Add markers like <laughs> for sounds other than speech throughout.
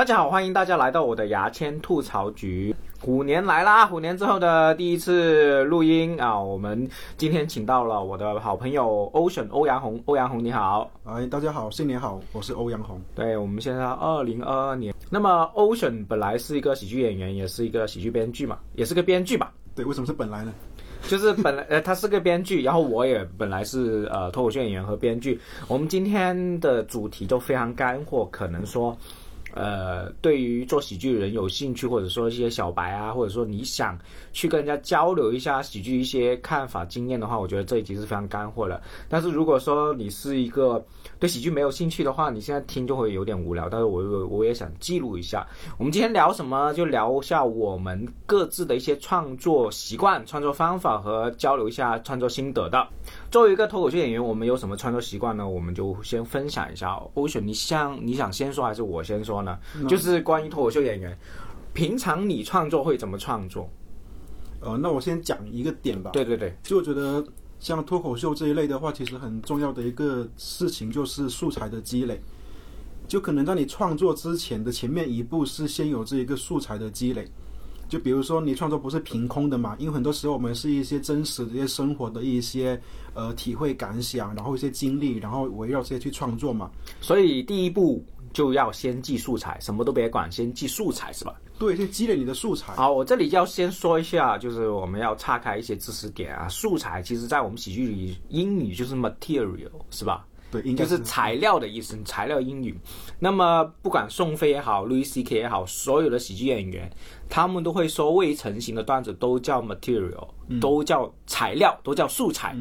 大家好，欢迎大家来到我的牙签吐槽局。虎年来啦，虎年之后的第一次录音啊，我们今天请到了我的好朋友 Ocean 欧阳红，欧阳红你好。哎，大家好，新年好，我是欧阳红。对，我们现在二零二二年。那么 Ocean 本来是一个喜剧演员，也是一个喜剧编剧嘛，也是个编剧吧？对，为什么是本来呢？就是本来 <laughs> 呃，他是个编剧，然后我也本来是呃脱口秀演员和编剧。我们今天的主题都非常干货，可能说。呃，对于做喜剧的人有兴趣，或者说一些小白啊，或者说你想去跟人家交流一下喜剧一些看法、经验的话，我觉得这一集是非常干货的。但是如果说你是一个对喜剧没有兴趣的话，你现在听就会有点无聊。但是我我我也想记录一下，我们今天聊什么，就聊一下我们各自的一些创作习惯、创作方法和交流一下创作心得的。作为一个脱口秀演员，我们有什么创作习惯呢？我们就先分享一下。欧选，你想你想先说还是我先说呢？就是关于脱口秀演员，平常你创作会怎么创作？呃，那我先讲一个点吧。对对对，就我觉得像脱口秀这一类的话，其实很重要的一个事情就是素材的积累。就可能在你创作之前的前面一步是先有这一个素材的积累。就比如说，你创作不是凭空的嘛？因为很多时候我们是一些真实的一些生活的一些呃体会感想，然后一些经历，然后围绕这些去创作嘛。所以第一步就要先记素材，什么都别管，先记素材是吧？对，先积累你的素材。好，我这里要先说一下，就是我们要岔开一些知识点啊。素材其实在我们喜剧里，英语就是 material 是吧？对，应该是材料的意思，材料英语。那么不管宋飞也好，Louis C K 也好，所有的喜剧演员，他们都会说未成型的段子都叫 material，都叫材料，都叫素材。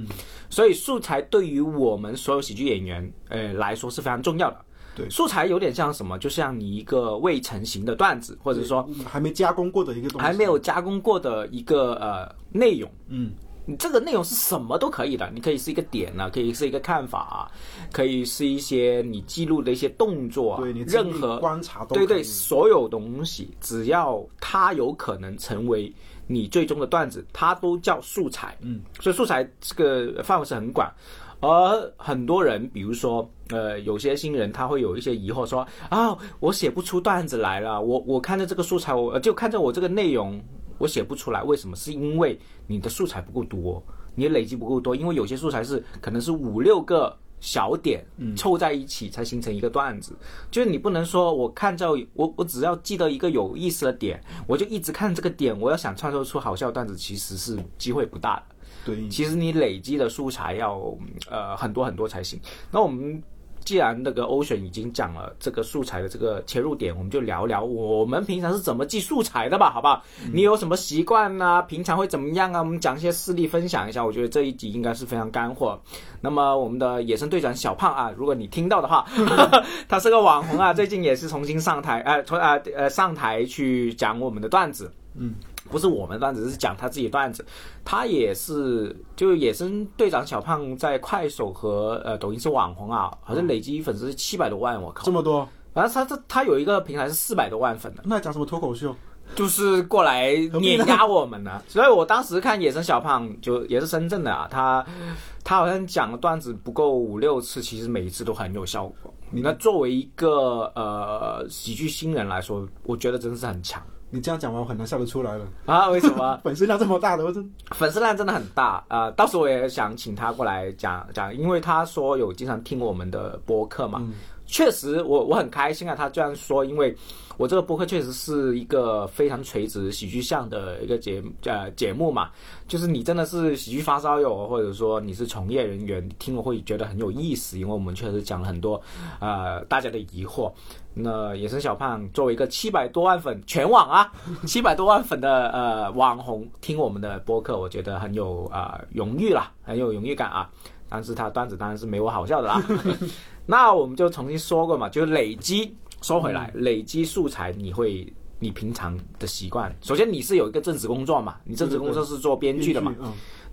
所以素材对于我们所有喜剧演员呃来说是非常重要的。对，素材有点像什么？就像你一个未成型的段子，或者说还没加工过的一个东西，还没有加工过的一个呃内容。嗯。你这个内容是什么都可以的，你可以是一个点呢，可以是一个看法，可以是一些你记录的一些动作，对你任何观察都，对对，所有东西，只要它有可能成为你最终的段子，它都叫素材。嗯，所以素材这个范围是很广，而很多人，比如说呃，有些新人他会有一些疑惑，说啊，我写不出段子来了，我我看着这个素材，我就看着我这个内容。我写不出来，为什么？是因为你的素材不够多，你累积不够多。因为有些素材是可能是五六个小点凑在一起才形成一个段子，就是你不能说我看着我我只要记得一个有意思的点，我就一直看这个点，我要想创作出好笑段子，其实是机会不大的。对，其实你累积的素材要呃很多很多才行。那我们。既然那个 Ocean 已经讲了这个素材的这个切入点，我们就聊聊我们平常是怎么记素材的吧，好不好？你有什么习惯呢？平常会怎么样啊？我们讲一些事例分享一下。我觉得这一集应该是非常干货。那么我们的野生队长小胖啊，如果你听到的话，<laughs> 他是个网红啊，最近也是重新上台，呃，从啊呃上台去讲我们的段子，嗯。不是我们段子，是讲他自己段子。他也是，就野生队长小胖在快手和呃抖音是网红啊，好像累积粉丝是七百多万，我靠，这么多。反正他他他有一个平台是四百多万粉的。那讲什么脱口秀？就是过来碾压我们呢。<laughs> 所以我当时看野生小胖，就也是深圳的啊，他他好像讲的段子不够五六次，其实每一次都很有效果。那作为一个呃喜剧新人来说，我觉得真的是很强。你这样讲完，我很难笑得出来了啊！为什么？<laughs> 粉丝量这么大的，我真粉丝量真的很大啊！到时候我也想请他过来讲讲，因为他说有经常听我们的播客嘛。确实，我我很开心啊！他这样说，因为我这个播客确实是一个非常垂直喜剧向的一个节呃节目嘛。就是你真的是喜剧发烧友，或者说你是从业人员，听了会觉得很有意思，因为我们确实讲了很多呃大家的疑惑。那野生小胖作为一个七百多万粉全网啊，七百多万粉的呃网红，听我们的播客，我觉得很有啊荣誉啦，很有荣誉感啊。但是他段子当然是没我好笑的啦。<laughs> 那我们就重新说过嘛，就累积说回来，累积素材，你会你平常的习惯。首先你是有一个正职工作嘛，你正职工作是做编剧的嘛，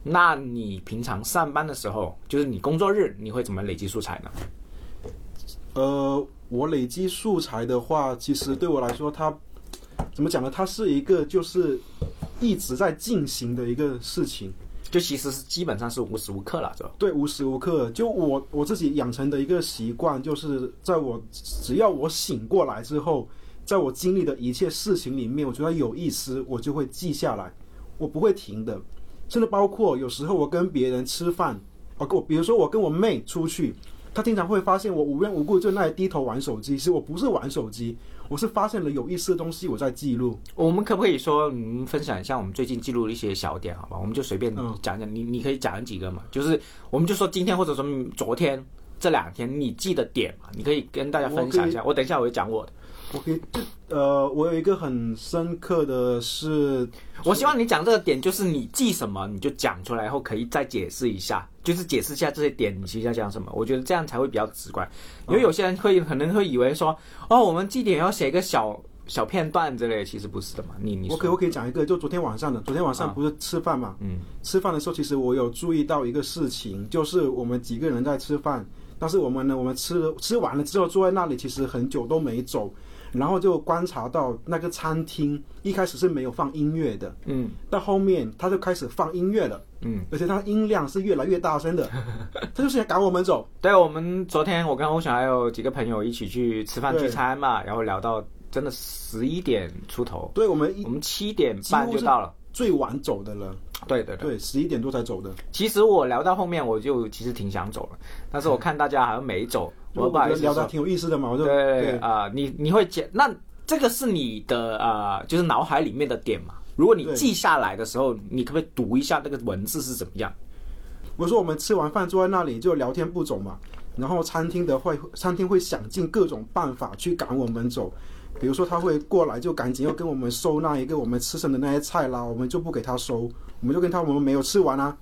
那你平常上班的时候，就是你工作日，你会怎么累积素材呢？呃，我累积素材的话，其实对我来说，它怎么讲呢？它是一个就是一直在进行的一个事情。就其实是基本上是无时无刻了，就对，无时无刻。就我我自己养成的一个习惯，就是在我只要我醒过来之后，在我经历的一切事情里面，我觉得有意思，我就会记下来，我不会停的。甚至包括有时候我跟别人吃饭，包括比如说我跟我妹出去，她经常会发现我无缘无故就那里低头玩手机。其实我不是玩手机，我是发现了有意思的东西，我在记录。我们可不可以说，嗯，分享一下我们最近记录的一些小点，好吧？我们就随便嗯讲讲，你你可以讲几个嘛？就是我们就说今天或者说昨天这两天你记的点嘛，你可以跟大家分享一下。我等一下我会讲我的。我可以，就呃，我有一个很深刻的是，我希望你讲这个点，就是你记什么你就讲出来，然后可以再解释一下，就是解释一下这些点你其实要讲什么。我觉得这样才会比较直观，因为有些人会可能会以为说，哦，我们记点要写一个小小片段之类的，其实不是的嘛。你你我可以我可以讲一个，就昨天晚上的，昨天晚上不是吃饭嘛，嗯，吃饭的时候，其实我有注意到一个事情，就是我们几个人在吃饭，但是我们呢，我们吃了吃完了之后坐在那里，其实很久都没走，然后就观察到那个餐厅一开始是没有放音乐的，嗯。到后面他就开始放音乐了，嗯，而且他音量是越来越大声的，<laughs> 他就是想赶我们走，对，我们昨天我跟欧翔还有几个朋友一起去吃饭聚餐嘛，然后聊到真的十一点出头，对我们我们七点半就到了。最晚走的了，对对对，对，十一点多才走的，其实我聊到后面我就其实挺想走了，但是我 <laughs> 看大家好像没走，我不好意思聊得。挺有意思的嘛，我就对啊、你你会讲，那这个是你的呃，就是脑海里面的点嘛？如果你记下来的时候，你可不可以读一下那个文字是怎么样？比如说我们吃完饭坐在那里就聊天不走嘛，然后餐厅的会餐厅会想尽各种办法去赶我们走，比如说他会过来就赶紧要跟我们收那一个我们吃剩的那些菜啦，我们就不给他收，我们就跟他我们没有吃完啊，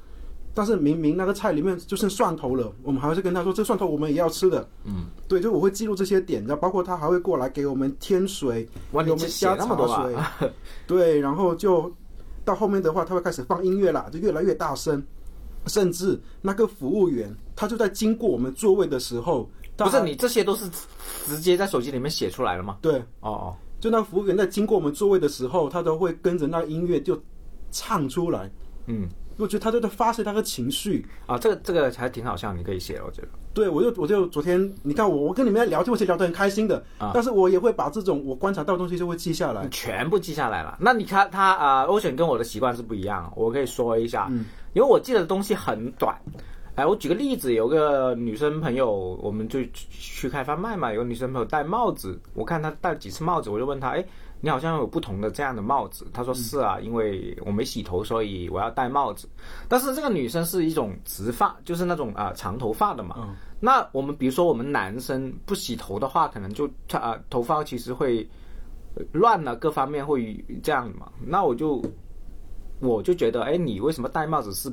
但是明明那个菜里面就剩蒜头了，我们还是跟他说这蒜头我们也要吃的，嗯，对，就我会记录这些点，然后包括他还会过来给我们添水，我们加那么多茶水。啊？<laughs> 对，然后就到后面的话，他会开始放音乐啦，就越来越大声，甚至那个服务员他就在经过我们座位的时候，不是你这些都是直接在手机里面写出来了吗？对，哦哦，就那服务员在经过我们座位的时候，他都会跟着那个音乐就唱出来，嗯，我觉得他就在发泄他的情绪。啊，这个这个还挺好笑，你可以写，我觉得。对，我就我就昨天，你看我我跟你们在聊天，我其实聊得很开心的，啊但是我也会把这种我观察到的东西就会记下来。全部记下来了。那你看他啊，欧选跟我的习惯是不一样，我可以说一下，嗯因为我记得的东西很短。哎，我举个例子，有个女生朋友，我们就去去开贩卖嘛，有个女生朋友戴帽子，我看她戴了几次帽子，我就问她，哎，你好像有不同的这样的帽子。他说是啊，因为我没洗头，所以我要戴帽子。但是这个女生是一种直发，就是那种啊、长头发的嘛。嗯那我们比如说我们男生不洗头的话，可能就他啊、头发其实会呃乱了，各方面会这样嘛。那我就我就觉得，哎，你为什么戴帽子是？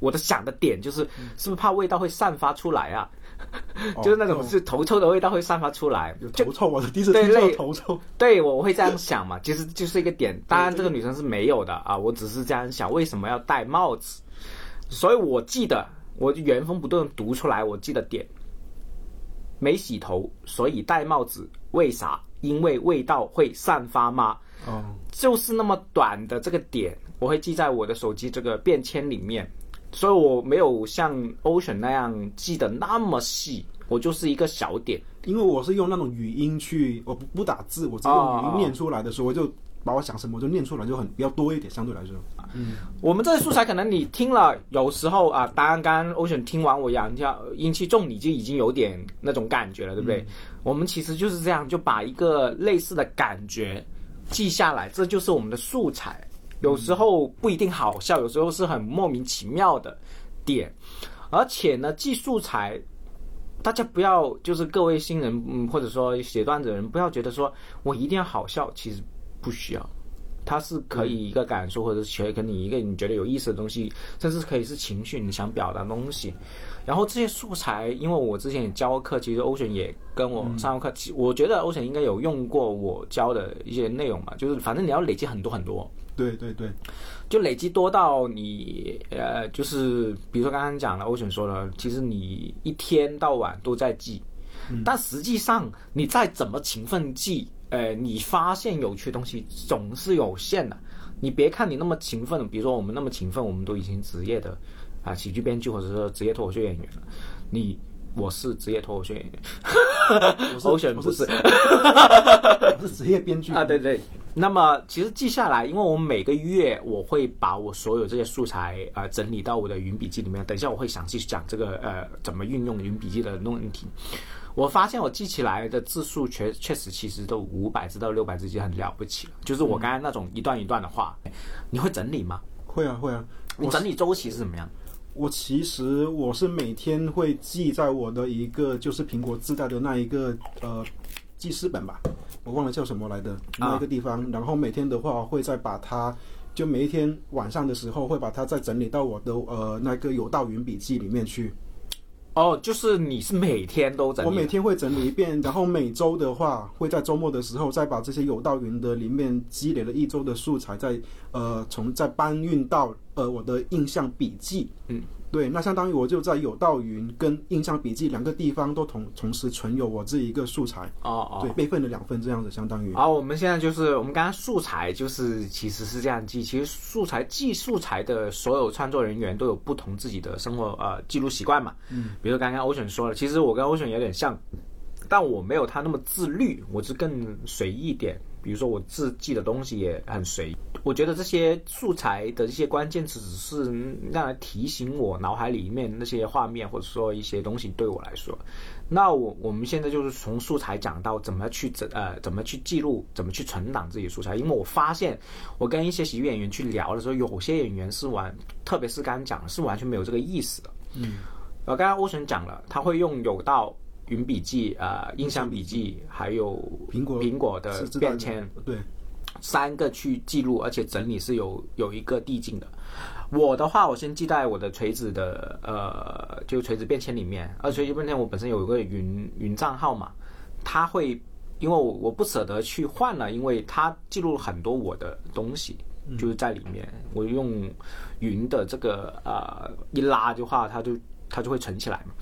我的想的点就是，是不是怕味道会散发出来啊？就是那种哦是头臭的味道会散发出来，就有头臭，我第一次听说类头臭。对我会这样想嘛，其实就是一个点。当然，这个女生是没有的啊，我只是这样想，为什么要戴帽子？所以我记得，我就原封不动地读出来，我记得点。没洗头，所以戴帽子，为啥？因为味道会散发吗？哦，就是那么短的这个点，我会记在我的手机这个便签里面，所以我没有像 Ocean 那样记得那么细，我就是一个小点。因为我是用那种语音去，我不不打字，我直接用语音念出来的时候，我就把我想什么就念出来，就很比较多一点，相对来说。嗯我们这些素材可能你听了，有时候啊，当然刚刚 Ocean 听完我讲叫阴气重，你就已经有点那种感觉了，对不对？我们其实就是这样，就把一个类似的感觉记下来，这就是我们的素材。有时候不一定好笑，有时候是很莫名其妙的点，而且呢，记素材。大家不要，就是各位新人，嗯，或者说写段子的人，不要觉得说我一定要好笑，其实不需要。它是可以一个感受，或者是可你一个你觉得有意思的东西，甚至可以是情绪你想表达的东西。然后这些素材，因为我之前也教课，其实欧选也跟我上过课，其我觉得欧选应该有用过我教的一些内容嘛，就是反正你要累积很多很多，对对对，就累积多到你呃，就是比如说刚刚讲了，欧选说了，其实你一天到晚都在记，但实际上你再怎么勤奋记，呃，你发现有趣的东西总是有限的。你别看你那么勤奋，比如说我们那么勤奋，我们都已经职业的啊喜剧编剧或者说职业脱口秀演员了，你我是职业脱口秀演员，<laughs> 我是欧选不是是我是职业编剧 <laughs> 啊，对对。那么其实记下来，因为我每个月我会把我所有这些素材呃整理到我的云笔记里面。等一下我会详细讲这个呃怎么运用云笔记的问题。我发现我记起来的字数确确实其实都五百字到六百字就很了不起了。就是我刚才那种一段一段的话，你会整理吗？会啊会啊，你整理周期是怎么样？我其实我是每天会记在我的一个就是苹果自带的那一个呃记事本吧，我忘了叫什么来的那一个地方。然后每天的话会再把它，就每一天晚上的时候会把它再整理到我的呃那个有道云笔记里面去。哦，就是你是每天都整理？我每天会整理一遍，然后每周的话会在周末的时候再把这些有道云的里面积累了一周的素材再呃从再搬运到呃我的印象笔记。嗯，对，那相当于我就在有道云跟印象笔记两个地方都同同时存有我这一个素材。哦哦，对，备份了两份这样子，相当于。好，我们现在就是我们刚刚素材就是其实是这样记，其实素材记素材的所有创作人员都有不同自己的生活呃记录习惯嘛。嗯，比如刚刚欧选说了，其实我跟欧选有点像，但我没有他那么自律，我是更随意一点。比如说我字记的东西也很随意，我觉得这些素材的这些关键词只是让来提醒我脑海里面那些画面或者说一些东西对我来说。那我我们现在就是从素材讲到怎么去整呃怎么去记录，怎么去存档自己素材。因为我发现我跟一些喜剧演员去聊的时候，有些演员是完，特别是刚刚讲的是完全没有这个意思的。嗯，呃，刚刚欧神讲了，他会用有道。云笔记、呃，印象笔记，还有苹果苹果的便签，对，三个去记录，而且整理是有有一个递进的。我的话，我先记在我的锤子的呃，就锤子便签里面。而锤子便签我本身有一个云云账号嘛，它会因为我我不舍得去换了，因为它记录了很多我的东西，就是在里面。我用云的这个呃一拉的话，它就它就会存起来嘛。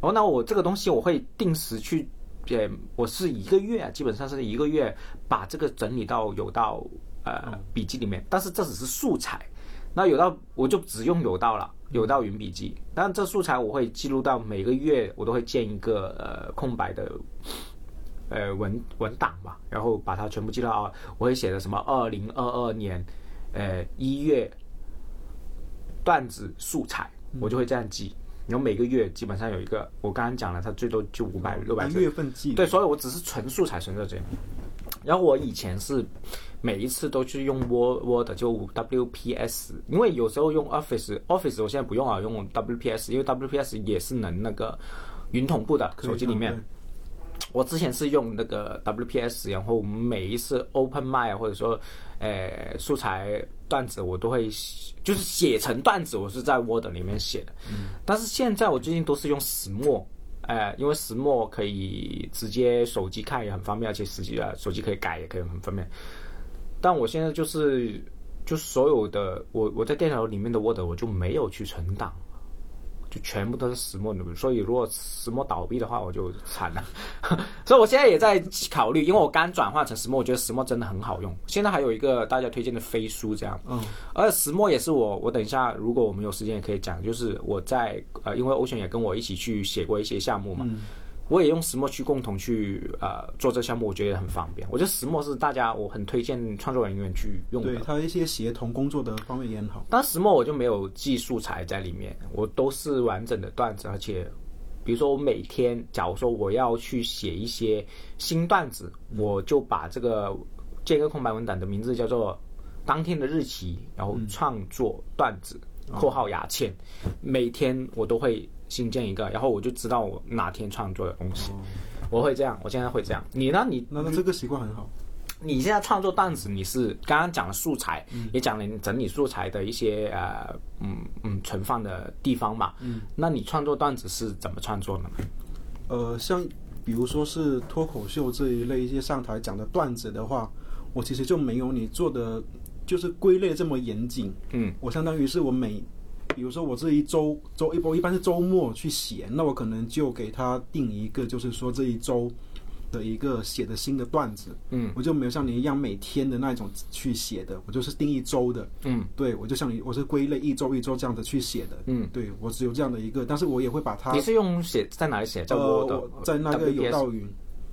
然后呢，我这个东西我会定时去，呃，我是一个月，基本上是一个月把这个整理到有道呃笔记里面，但是这只是素材，那有道我就只用有道了，有道云笔记，但这素材我会记录到每个月我都会建一个呃空白的呃文文档吧，然后把它全部记到啊，我会写的什么二零二二年呃一月段子素材，我就会这样记。然后每个月基本上有一个，我刚刚讲了，它最多就五百六百月份计。对，所以我只是纯素材存在这里。然后我以前是每一次都去用 Word Word 就 WPS，因为有时候用 Office Office 我现在不用啊，用 WPS，因为 WPS 也是能那个云同步的，手机里面。我之前是用那个 WPS，然后每一次 Open m i 或者说呃素材段子，我都会就是写成段子，我是在 Word 里面写的。但是现在我最近都是用石墨，呃，因为石墨可以直接手机看也很方便，而且实际啊手机可以改也可以很方便。但我现在就是就所有的我我在电脑里面的 Word 我就没有去存档。就全部都是石墨的，所以如果石墨倒闭的话，我就惨了。<laughs> 所以我现在也在考虑，因为我刚转化成石墨，我觉得石墨真的很好用。现在还有一个大家推荐的飞书这样，嗯，而石墨也是我，我等一下如果我们有时间也可以讲，就是我在呃，因为欧选也跟我一起去写过一些项目嘛，我也用石墨去共同去呃做这项目，我觉得很方便。我觉得石墨是大家我很推荐创作人员去用的对。它一些协同工作的方面也很好。但石墨我就没有记素材在里面，我都是完整的段子，而且比如说我每天，假如说我要去写一些新段子，我就把这个建个空白文档的名字叫做当天的日期，然后创作段子（括号牙签），每天我都会新建一个，然后我就知道我哪天创作的东西，我会这样，我现在会这样。你呢？你那那这个习惯很好。你现在创作段子，你是刚刚讲了素材，也讲了你整理素材的一些呃嗯嗯存放的地方嘛。嗯，那你创作段子是怎么创作的呢？呃，像比如说是脱口秀这一类一些上台讲的段子的话，我其实就没有你做的就是归类这么严谨。嗯，我相当于是我每，比如说我这一周周一我一般是周末去写，那我可能就给他定一个，就是说这一周的一个写的新的段子，嗯。我就没有像你一样每天的那种去写的，我就是定一周的，嗯对我就像你，我是归类一周一周这样的去写的，嗯，对我只有这样的一个，但是我也会把它你是用写在哪里写？在我在那个有道云，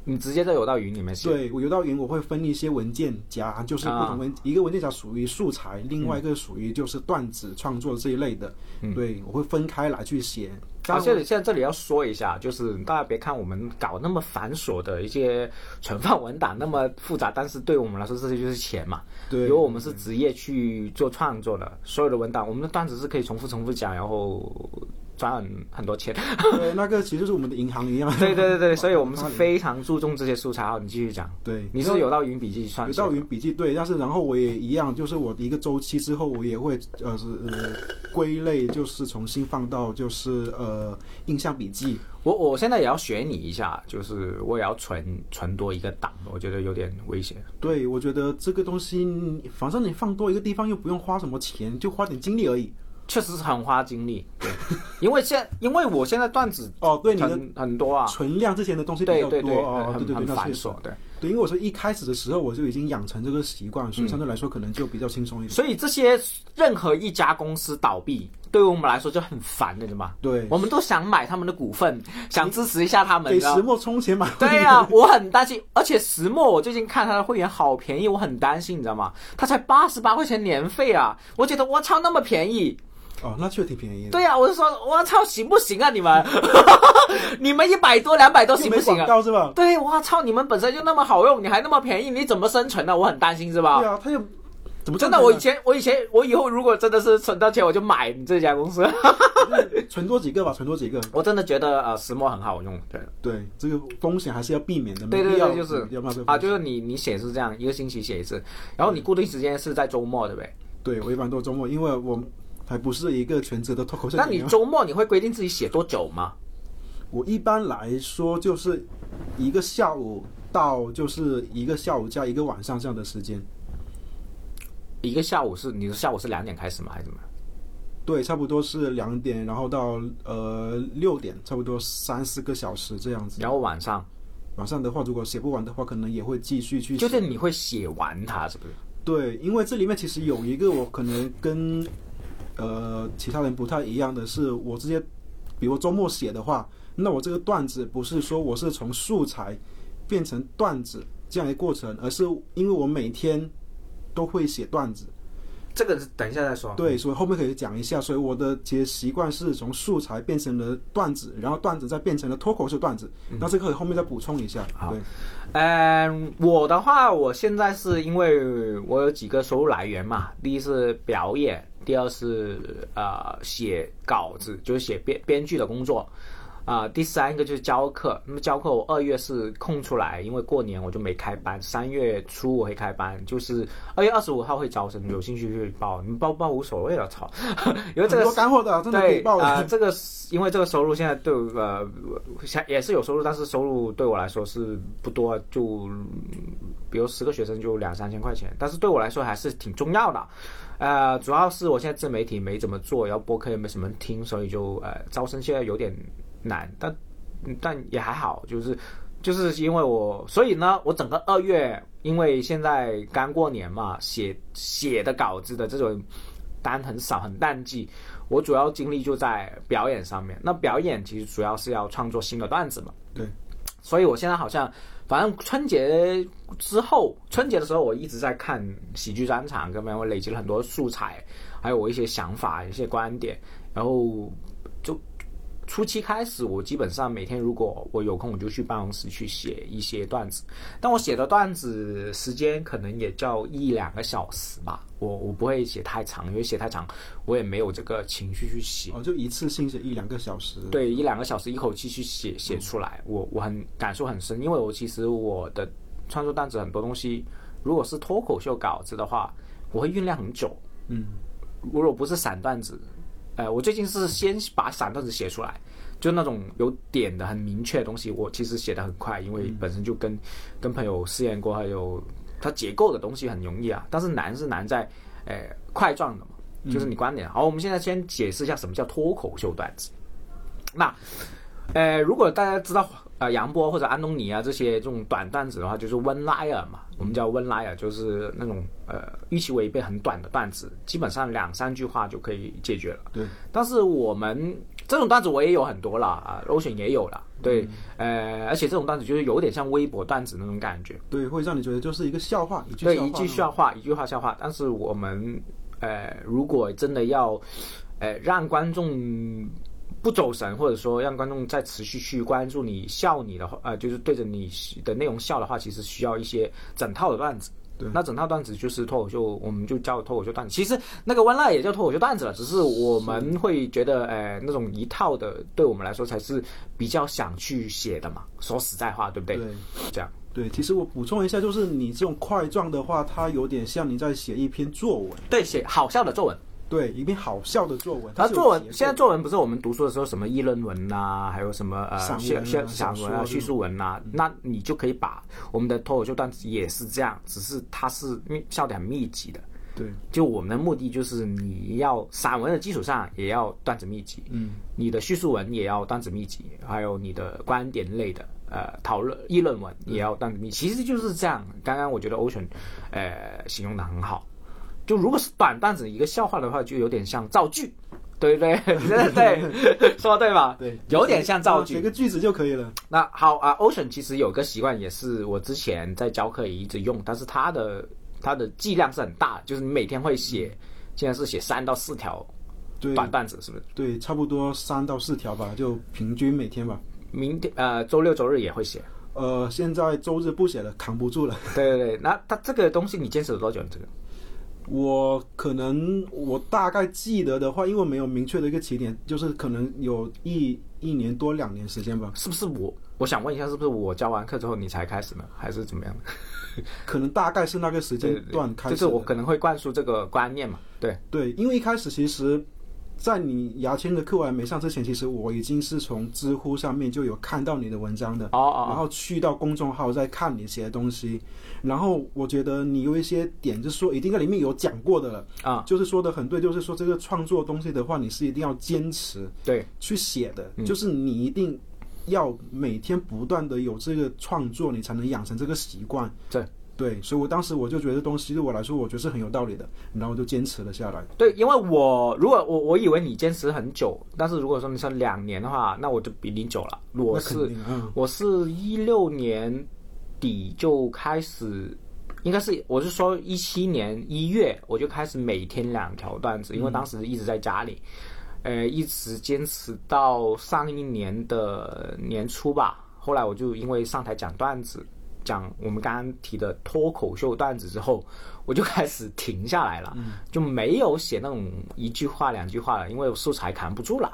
你直接在有道云里面写。对我有道云我会分一些文件夹，就是不啊同文、一个文件夹属于素材，另外一个属于就是段子创作这一类的，嗯对我会分开来去写。而当然且现在这里要说一下，就是大家别看我们搞那么繁琐的一些存放文档那么复杂，但是对我们来说这些就是钱嘛。对，因为我们是职业去做创作的，所有的文档，我们的段子是可以重复重复讲，然后赚很多钱。对那个其实就是我们的银行一样。对对对对，<laughs> 所以我们是非常注重这些素材。好，你继续讲。对，你是有到云笔记算有到云笔记对，但是然后我也一样，就是我一个周期之后，我也会呃是呃归类，就是重新放到就是呃印象笔记。我我现在也要学你一下，就是我也要存存多一个档，我觉得有点危险。对，我觉得这个东西，反正你放多一个地方又不用花什么钱，就花点精力而已。确实是很花精力，对，因为现因为我现在段子哦，对，你的很很多啊，存量这些的东西比较多对对对，哦，对对对，很很繁琐，对。对，因为我说一开始的时候我就已经养成这个习惯，嗯所以相对来说可能就比较轻松一点。所以这些任何一家公司倒闭，对于我们来说就很烦的，对吗？对，我们都想买他们的股份，想支持一下他们，给石墨充钱买。对呀、我很担心，而且石墨我最近看他的会员好便宜，我很担心，你知道吗？他才八十八块钱年费啊！我觉得我操那么便宜，哦，那确实挺便宜的。对呀、我就说我操行不行啊你们？<laughs> 你们一百多两百多行不行啊？是吧？对，我操，你们本身就那么好用，你还那么便宜，你怎么生存呢？我很担心是吧？对啊，他又怎么真的，我以前我以前我以后如果真的是存到钱，我就买你这家公司。<laughs> 存多几个吧，存多几个。我真的觉得呃石墨很好用，对。对，这个风险还是要避免的。对对要对，就是啊，就是你你写是这样，一个星期写一次，然后你固定时间是在周末，对不对？对我一般都周末，因为我还不是一个全职的脱口秀那演员。你周末你会规定自己写多久吗？我一般来说就是一个下午到就是一个下午加一个晚上这样的时间。一个下午是你的下午是两点开始吗？还是怎么？对，差不多是两点，然后到呃六点，差不多三四个小时这样子。然后晚上晚上的话，如果写不完的话，可能也会继续去写。就是你会写完它，是不是？对，因为这里面其实有一个我可能跟呃其他人不太一样的是，我直接比如周末写的话，那我这个段子不是说我是从素材变成段子这样一个过程，而是因为我每天都会写段子，这个是等一下再说。对，所以后面可以讲一下。所以我的其实习惯是从素材变成了段子，然后段子再变成了脱口秀段子。那这个后面再补充一下。好对，嗯，我的话，我现在是因为我有几个收入来源嘛，第一是表演，第二是呃写稿子，就是写编编剧的工作。啊、第三个就是教课。那么教课我二月是空出来，因为过年我就没开班。三月初我会开班，就是二月二十五号会招生，有兴趣去报，你报不报无所谓了，操！<laughs> 因为这个多干货的，<laughs> 真的可以报的。啊、这个因为这个收入现在对我呃现也是有收入，但是收入对我来说是不多，就嗯比如十个学生就两三千块钱，但是对我来说还是挺重要的。呃，主要是我现在自媒体没怎么做，然后播客也没什么人听，所以就呃招生现在有点难，但嗯但也还好，就是就是因为我，所以呢，我整个二月，因为现在刚过年嘛，写写的稿子的这种单很少，很淡季。我主要精力就在表演上面。那表演其实主要是要创作新的段子嘛。对。所以我现在好像，反正春节之后，春节的时候我一直在看喜剧专场，跟我累积了很多素材，还有我一些想法、一些观点，然后就初期开始，我基本上每天如果我有空，我就去办公室去写一些段子。但我写的段子时间可能也就一两个小时吧，我我不会写太长，因为写太长我也没有这个情绪去写。哦，就一次性写一两个小时。对，一两个小时一口气去写写出来，我我很感受很深，因为我其实我的创作段子很多东西，如果是脱口秀稿子的话，我会酝酿很久。嗯，如果不是散段子，呃，我最近是先把散段子写出来，就那种有点的很明确的东西，我其实写的很快，因为本身就跟跟朋友试验过，还有它结构的东西很容易啊，但是难是难在，呃，块状的嘛，就是你观点。好，我们现在先解释一下什么叫脱口秀段子。那呃，如果大家知道呃杨波或者安东尼啊这些这种短段子的话，就是 one liner 嘛，我们叫 one liner，就是那种呃预期违背很短的段子，基本上两三句话就可以解决了。对，但是我们这种段子我也有很多了啊，Ocean 也有了，对，呃，而且这种段子就是有点像微博段子那种感觉，对，会让你觉得就是一个笑话，一句对，笑话一句笑话，一句话笑话。但是我们呃，如果真的要呃让观众不走神，或者说让观众再持续去关注你笑你的话，呃，就是对着你的内容笑的话，其实需要一些整套的段子。对那整套段子就是脱口秀，我们就叫脱口秀段子。其实那个 one line 也叫脱口秀段子了，只是我们会觉得，呃，那种一套的，对我们来说才是比较想去写的嘛。说实在话，对不对？对这样。对，其实我补充一下，就是你这种块状的话，它有点像你在写一篇作文，对，写好笑的作文。对，一篇好笑的作文。它它是有作文现在作文不是我们读书的时候什么议论文呐、还有什么呃叙散文啊散文啊、叙述文呐、那你就可以把我们的脱口秀段子也是这样，只是它是密笑点很密集的。对就我们的目的就是你要散文的基础上也要段子密集，嗯，你的叙述文也要段子密集，还有你的观点类的呃讨论议论文也要段子密集，其实就是这样。刚刚我觉得 Ocean 呃形容的很好，就如果是短段子一个笑话的话，就有点像造句，对不对？<laughs> 对对，说得对吧？对，有点像造句写。个句子就可以了。那好啊，Ocean 其实有个习惯，也是我之前在教课也一直用，但是它的它的剂量是很大，就是你每天会写，现在是写三到四条对短段子，是不是？对，差不多三到四条吧，就平均每天吧。明天呃周六周日也会写。呃，现在周日不写了，扛不住了。对对对，那它这个东西你坚持了多久？这个我可能我大概记得的话，因为没有明确的一个起点，就是可能有一一年多两年时间吧，是不是我？我想问一下，是不是我教完课之后你才开始呢，还是怎么样？可能大概是那个时间段开始的。就是我可能会灌输这个观念嘛。对，对，因为一开始其实，在你牙签的课我还没上之前，其实我已经是从知乎上面就有看到你的文章的，哦哦然后去到公众号再看你写的东西，然后我觉得你有一些点，就是说一定在里面有讲过的了，啊，就是说的很对，就是说这个创作东西的话，你是一定要坚持对。去写的，嗯。就是你一定要每天不断的有这个创作，你才能养成这个习惯。对对，所以我当时我就觉得东西对我来说，我觉得是很有道理的，然后就坚持了下来。对，因为我如果我我以为你坚持很久，但是如果说你说两年的话，那我就比你久了。我是嗯，我是一六年底就开始，应该是我是说一七年一月我就开始每天两条段子，因为当时一直在家里，呃，一直坚持到上一年的年初吧。后来我就因为上台讲段子，讲我们刚刚提的脱口秀段子之后，我就开始停下来了，就没有写那种一句话两句话了，因为素材扛不住了，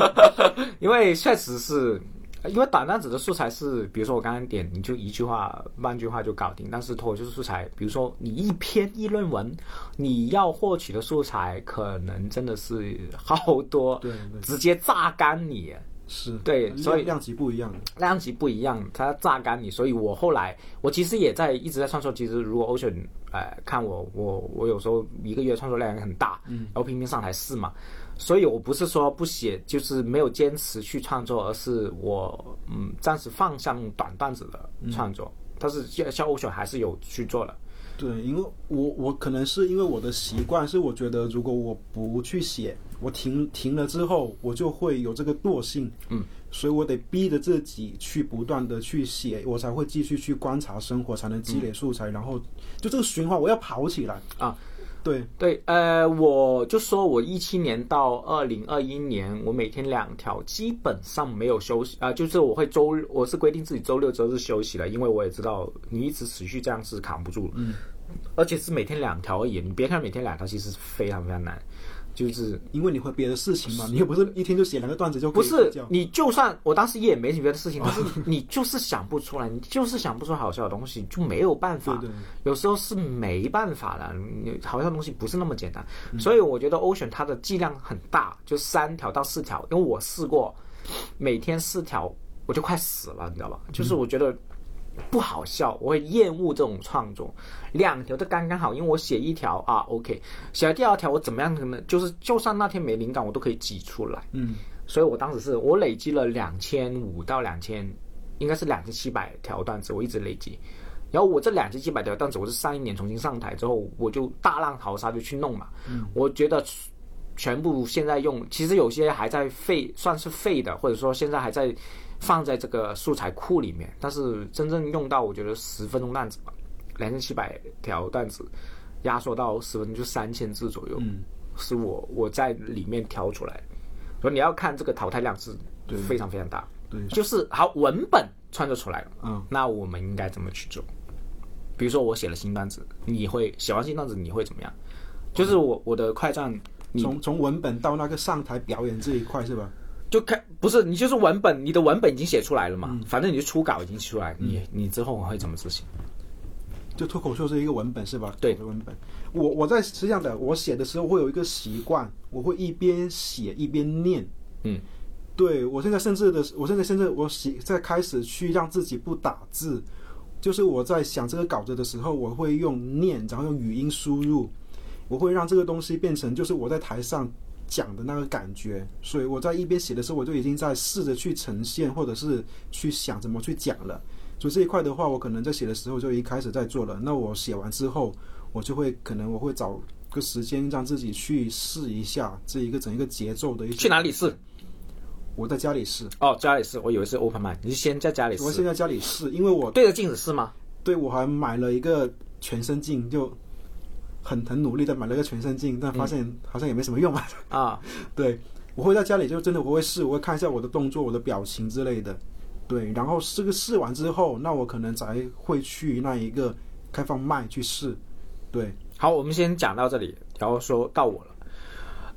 <laughs> 因为确实是。因为短段子的素材是，比如说我刚刚点，你就一句话、半句话就搞定。但是脱口秀素材，比如说你一篇议论文，你要获取的素材可能真的是好多，对对直接榨干你。是。对所以量量级不一样。量级不一样，它榨干你，所以我后来我其实也在一直在创作。其实如果 Ocean 呃看我，我我有时候一个月创作量也很大，嗯，然后频频上台试嘛，所以我不是说不写，就是没有坚持去创作，而是我嗯暂时放下那种短段子的创作，但是像像 Ocean 还是有去做的，对，因为我我可能是因为我的习惯是，我觉得如果我不去写，我停停了之后，我就会有这个惰性，嗯，所以我得逼着自己去不断的去写，我才会继续去观察生活，才能积累素材，然后就这个循环我要跑起来啊。对，对，呃，我就说我一七年到二零二一年，我每天两条，基本上没有休息啊、就是我会周，我是规定自己周六周日休息的，因为我也知道你一直持续这样是扛不住，嗯，而且是每天两条而已，你别看每天两条，其实非常非常难，就是因为你会别的事情嘛，你又不是一天就写两个段子就可不是你就算我当时也没什么别的事情，但是你就是想不出来，你就是想不出好笑的东西，就没有办法。对对有时候是没办法的，你好笑的东西不是那么简单。嗯所以我觉得 Ocean 它的剂量很大，就三条到四条，因为我试过，每天四条我就快死了，你知道吧？就是我觉得。不好笑，我会厌恶这种创作。两条都刚刚好，因为我写一条啊，OK，写了第二条我怎么样可能就是就算那天没灵感，我都可以挤出来。嗯，所以我当时是我累积了两千五到两千，应该是两千七百条段子，我一直累积。然后我这两千七百条段子，我是上一年重新上台之后，我就大浪淘沙就去弄嘛。嗯我觉得全部现在用，其实有些还在废，算是废的，或者说现在还在放在这个素材库里面。但是真正用到，我觉得十分钟段子吧，两千七百条段子压缩到十分钟就三千字左右，是我我在里面挑出来。所以你要看这个淘汰量是非常非常大。对，就是好文本创作出来了，嗯，那我们应该怎么去做？比如说我写了新段子，你会写完新段子你会怎么样？就是我我的快战，你从从文本到那个上台表演这一块是吧？就看不是你就是文本，你的文本已经写出来了嘛，反正你的初稿已经出来，你你之后会怎么执行？就脱口秀是一个文本是吧？对的文本，我我在是这样的，我写的时候会有一个习惯，我会一边写一边念。嗯，对我现在甚至的，我现在甚至我写在开始去让自己不打字，就是我在想这个稿子的时候，我会用念，然后用语音输入，我会让这个东西变成就是我在台上讲的那个感觉，所以我在一边写的时候，我就已经在试着去呈现，或者是去想怎么去讲了。所以这一块的话，我可能在写的时候就一开始在做了。那我写完之后，我就会可能我会找个时间让自己去试一下这一个整一个节奏的一些。去哪里试？我在家里试，哦，家里试，我以为是 open mic，你是先在家里试，我先在家里试，因为我对着镜子试吗？对我还买了一个全身镜，就很很努力的买了个全身镜，但发现好像也没什么用啊。啊，<laughs> 对，我会在家里就真的我会试，我会看一下我的动作、我的表情之类的。对，然后这个试完之后，那我可能才会去那一个开放麦去试。对，好，我们先讲到这里，然后说到我了。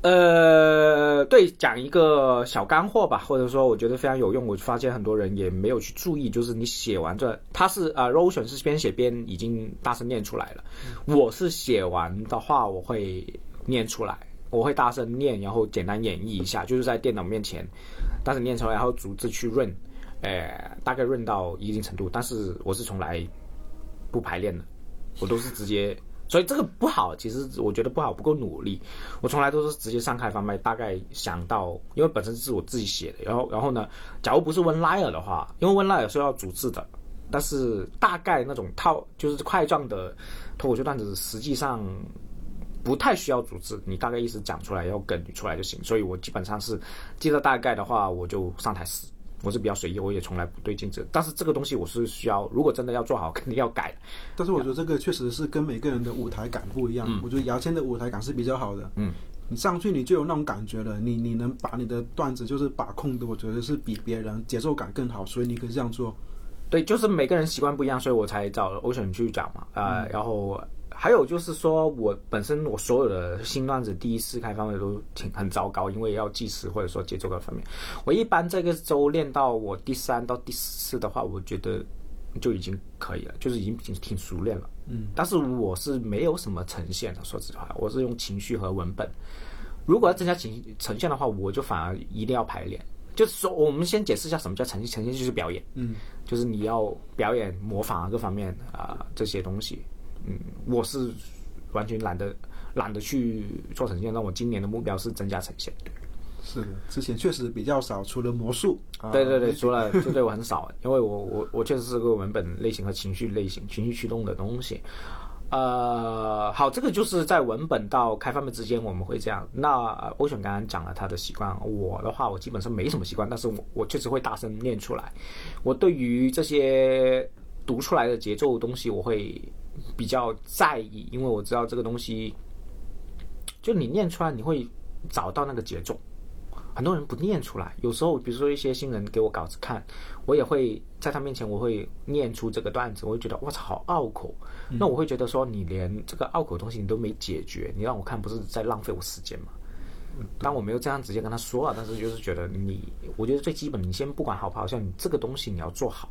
呃，对，讲一个小干货吧，或者说我觉得非常有用，我发现很多人也没有去注意，就是你写完这，他是啊 r o s i o n 是边写边已经大声念出来了，我是写完的话我会念出来，我会大声念，然后简单演绎一下，就是在电脑面前，大声念出来，然后逐字去润，呃，大概润到一定程度，但是我是从来不排练的，我都是直接。所以这个不好，其实我觉得不好，不够努力。我从来都是直接上开放麦，大概想到，因为本身是我自己写的，然后然后呢，假如不是温莱尔的话，因为温莱尔是要组织的，但是大概那种套就是块状的脱口秀段子，实际上不太需要组织，你大概意思讲出来，要梗出来就行。所以我基本上是记得大概的话，我就上台试。我是比较随意，我也从来不对镜子。但是这个东西我是需要，如果真的要做好，<laughs> 肯定要改。但是我觉得这个确实是跟每个人的舞台感不一样。我觉得牙签的舞台感是比较好的。嗯，你上去你就有那种感觉了，你你能把你的段子就是把控的，我觉得是比别人节奏感更好，所以你可以这样做。对，就是每个人习惯不一样，所以我才找 Ocean 去讲嘛。呃，然后。还有就是说，我本身我所有的新段子第一次开方面都挺很糟糕，因为要计时或者说节奏各方面。我一般这个周练到我第三到第四次的话，我觉得就已经可以了，就是已经挺挺熟练了。嗯，但是我是没有什么呈现的，说实话，我是用情绪和文本。如果要增加情呈现的话，我就反而一定要排练。就是说，我们先解释一下什么叫呈现，呈现就是表演。嗯，就是你要表演、模仿啊各方面啊这些东西。嗯，我是完全懒得懒得去做呈现，那我今年的目标是增加呈现。是的，之前确实比较少，除了魔术。对对对，除了就对我很少，因为我我我确实是个文本类型和情绪类型、情绪驱动的东西。呃，好，这个就是在文本到开发们之间我们会这样。那欧选刚刚讲了他的习惯，我的话我基本上没什么习惯，但是我我确实会大声念出来。我对于这些读出来的节奏东西，我会。比较在意，因为我知道这个东西，就你念出来，你会找到那个节奏。很多人不念出来，有时候比如说一些新人给我稿子看，我也会在他面前我会念出这个段子，我会觉得我操好拗口。那我会觉得说你连这个拗口东西你都没解决，你让我看不是在浪费我时间吗？但我没有这样直接跟他说啊，但是就是觉得你，我觉得最基本，你先不管好不好笑，你这个东西你要做好。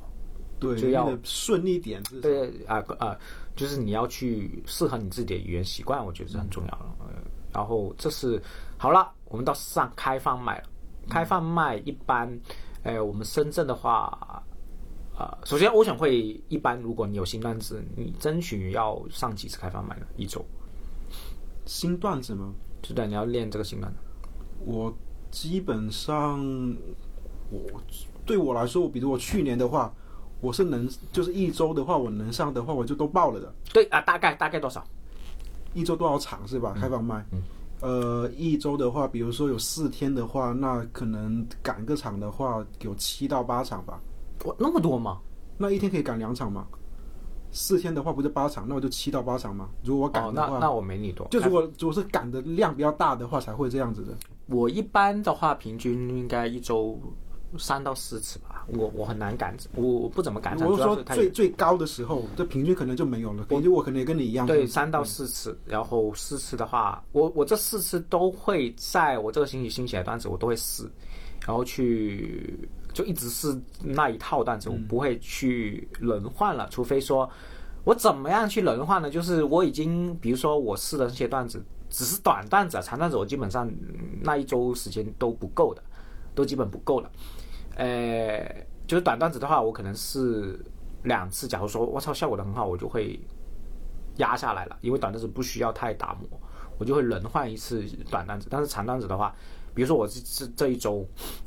对，就要顺利点。对啊啊，就是你要去适合你自己的语言习惯，我觉得是很重要的。然后这是好了，我们到上开放麦了。开放麦一般，哎，我们深圳的话，啊，首先欧选会一般，如果你有新段子，你争取要上几次开放麦呢？一周。新段子吗？是的，你要练这个新段子。我基本上我对我来说，比如我去年的话，我是能就是一周的话，我能上的话，我就都报了的。对啊，大概大概多少？一周多少场是吧？开放麦。嗯呃，一周的话，比如说有四天的话，那可能赶个场的话，有七到八场吧。哇，那么多吗？那一天可以赶两场吗？四天的话不是八场，那我就七到八场嘛。如果我赶哦，的话，那那我没你多。就如果如果是赶的量比较大的话，才会这样子的。我一般的话，平均应该一周三到四次吧。我我很难赶，我我不怎么赶场，我是说最最高的时候，这平均可能就没有了。平均我可能也跟你一样。对，三到四次，然后四次的话，我我这四次都会在我这个星期新写的段子，我都会试，然后去就一直是那一套段子，我不会去轮换了，除非说我怎么样去轮换呢？就是我已经，比如说我试的那些段子，只是短段子、啊长段子，我基本上嗯那一周时间都不够的，都基本不够了。呃，就是短段子的话，我可能是两次。假如说我操效果的很好，我就会压下来了，因为短段子不需要太打磨，我就会轮换一次短段子。但是长段子的话，比如说我这这这一周，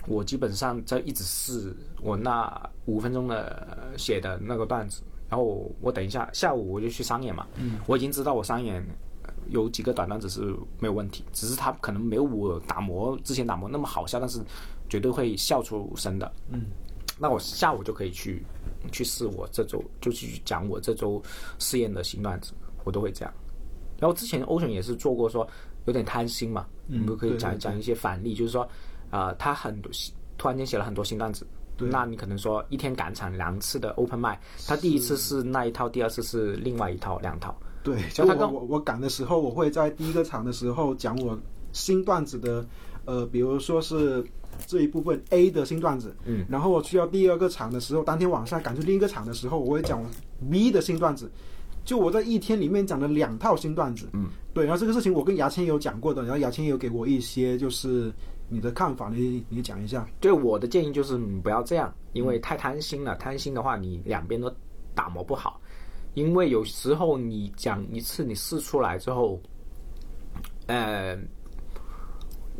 我基本上在一直试我那五分钟的呃写的那个段子，然后我等一下下午我就去商演嘛，嗯，我已经知道我商演。呃有几个短段子是没有问题，只是他可能没有我打磨之前打磨那么好笑，但是绝对会笑出声的。嗯，那我下午就可以去去试我这周就去讲我这周试验的新段子，我都会这样。然后之前 Ocean 也是做过说有点贪心嘛，我们可以讲一讲一些反例，就是说啊、呃他很多突然间写了很多新段子。那你可能说一天赶场两次的 open 麦，他第一次是那一套，第二次是另外一套两套。对，我我赶的时候，我会在第一个场的时候讲我新段子的，呃，比如说是这一部分 A 的新段子，嗯，然后我去到第二个场的时候，当天晚上赶去另一个场的时候，我会讲 B 的新段子。就我在一天里面讲了两套新段子，嗯，对，然后这个事情我跟牙签有讲过的，然后牙签有给我一些就是你的看法，你你讲一下。对我的建议就是你不要这样，因为太贪心了。贪心的话，你两边都打磨不好。因为有时候你讲一次，你试出来之后，呃，